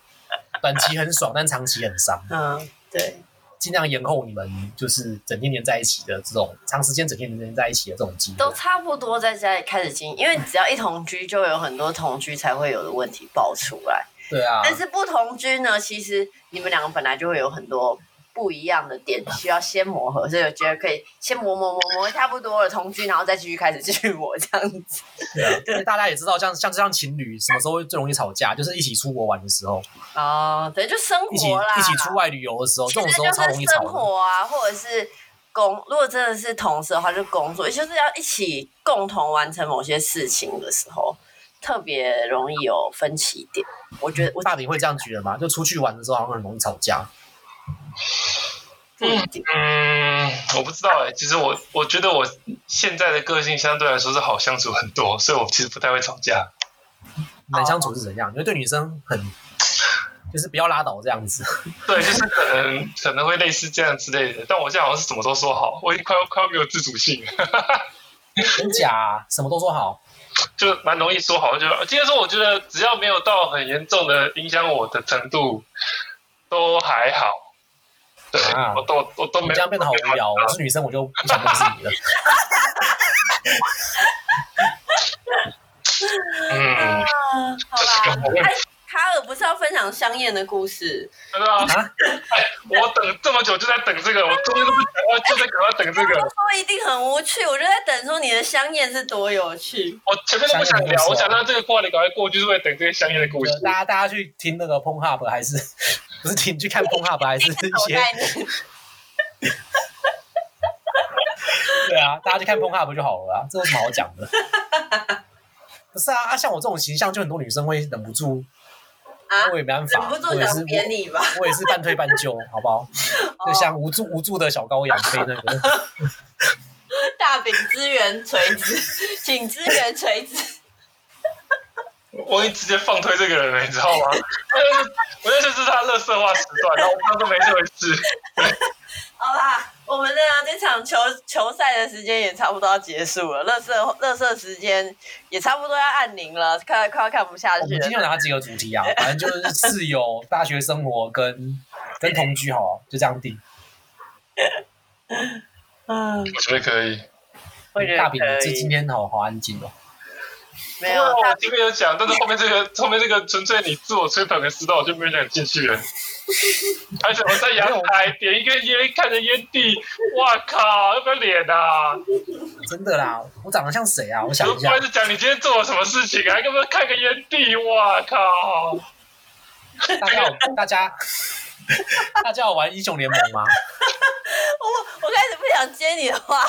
短期很爽，但长期很伤。嗯，对。尽量延后你们就是整天黏在一起的这种长时间整天黏在一起的这种机会，都差不多在家里开始经营，因为只要一同居，就有很多同居才会有的问题爆出来。对啊，但是不同居呢，其实你们两个本来就会有很多。不一样的点需要先磨合，所以我觉得可以先磨磨磨磨差不多了，同居，然后再继续开始继续磨这样子。对啊，对，大家也知道，像像这样情侣什么时候会最容易吵架，就是一起出国玩的时候。哦，对，就生活啦，一起出外旅游的时候，这种时候超容易吵。生活啊，或者是工，如果真的是同事的话，就工作，也就是要一起共同完成某些事情的时候，特别容易有分歧点。我觉得我大饼会这样觉得吗？就出去玩的时候，好像很容易吵架。嗯嗯，我不知道哎、欸。其实我我觉得我现在的个性相对来说是好相处很多，所以我其实不太会吵架。难相处是怎样？因为对女生很就是不要拉倒这样子。对，就是可能可能会类似这样之类的。但我现在好像是什么都说好，我已经快要快要没有自主性了。真假、啊？什么都说好，就蛮容易说好。就今天说，我觉得只要没有到很严重的影响我的程度。都还好，对啊，我都我都没这样变得好无聊。我是女生，我就不想认识你了。嗯，好吧。卡尔不是要分享香艳的故事？真的啊！我等这么久就在等这个，我中间都不讲，就在赶快等这个。说一定很无趣，我就在等说你的香艳是多有趣。我前面都不想聊，我想让这个话题赶快过，就是为了等这个香艳的故事。大家大家去听那个 Pornhub 还是不是请去看 Pornhub 还是一些？对啊，大家去看 Pornhub 就好了啊，这有什么好讲的？不是啊，啊，像我这种形象，就很多女生会忍不住。我也没办法，我也是我也是半推半就，好不好？就像无助无助的小羔羊被那个大饼支援锤子，请支援锤子。我会直接放推这个人了，你知道吗？我就是是他乐色化时段，然后我当做没这回事。好啦。我们的这场球球赛的时间也差不多要结束了，乐色乐色时间也差不多要按铃了，快快要看不下去了。我们今天有哪几个主题啊？反正就是室友、大学生活跟 跟同居，好，就这样定。嗯，我觉得可以。我觉得大饼，这今天好好安静哦。没有，我前面有讲，但是后面这个后面这个纯粹你自我吹捧的时段，我就没有想进去了。而且我在阳台点一根烟，看着烟蒂，哇靠，要不要脸啊？真的啦，我长得像谁啊？我想一下。不是讲你今天做了什么事情啊？要不要看个烟蒂？哇靠！大家大家 大家有玩英雄联盟吗？我我开始不想接你的话。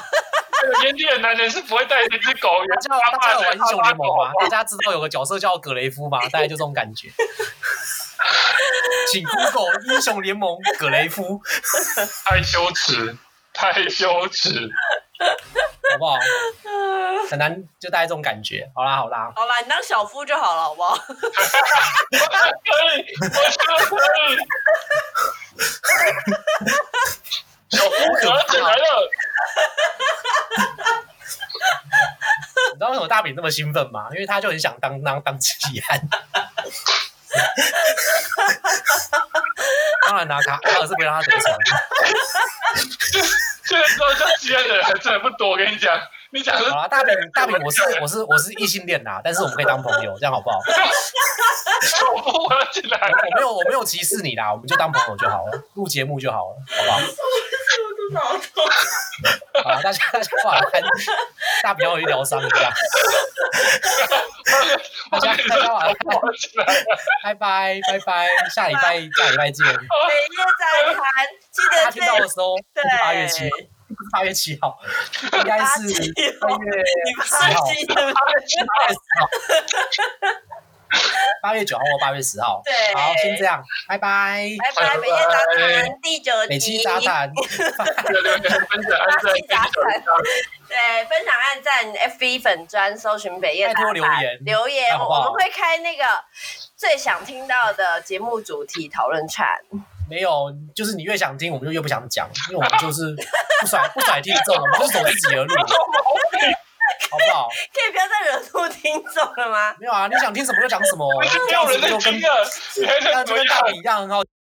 年纪的男人是不会带一只狗。大家大家有玩英雄联盟吗？大家知道有个角色叫葛雷夫吗？大概就这种感觉。请 Google 英雄联盟葛雷夫，太羞耻，太羞耻，好不好？很难，就大概这种感觉。好啦，好啦，好啦，你当小夫就好了，好不好？可以，我觉得可以。小夫儿子来了。你知道为什么大饼那么兴奋吗？因为他就很想当当当奇安。当然拿卡卡尔是不让他得逞。现在知道叫奇安的人还真的不多，我跟你讲。你讲好了，大饼大饼，我是我是我是异性恋呐，但是我们可以当朋友，这样好不好？我不玩起来，我没有我没有歧视你啦，我们就当朋友就好了，录节目就好了，好不好？我肚子好痛。好，大家大家晚安，大饼有一疗伤一下。大家大家晚安，拜拜拜拜，下礼拜下礼拜见。北夜杂谈，记得听到的时候，对，八月七。八月七号，应该是八月十号。八月九号或八月十号。对，好，先这样，拜拜。拜拜，北夜杂谈第九集。北七杂谈。对，分享、按赞，FB 粉专，搜寻北夜杂谈。留言，留言，我们会开那个最想听到的节目主题讨论串。没有，就是你越想听，我们就越不想讲，因为我们就是不甩不甩听众，我们就是走自己的路，好不好？可以不要再惹怒听众了吗？没有啊，你想听什么就讲什么，这样子就跟，这样就跟大米一样很好。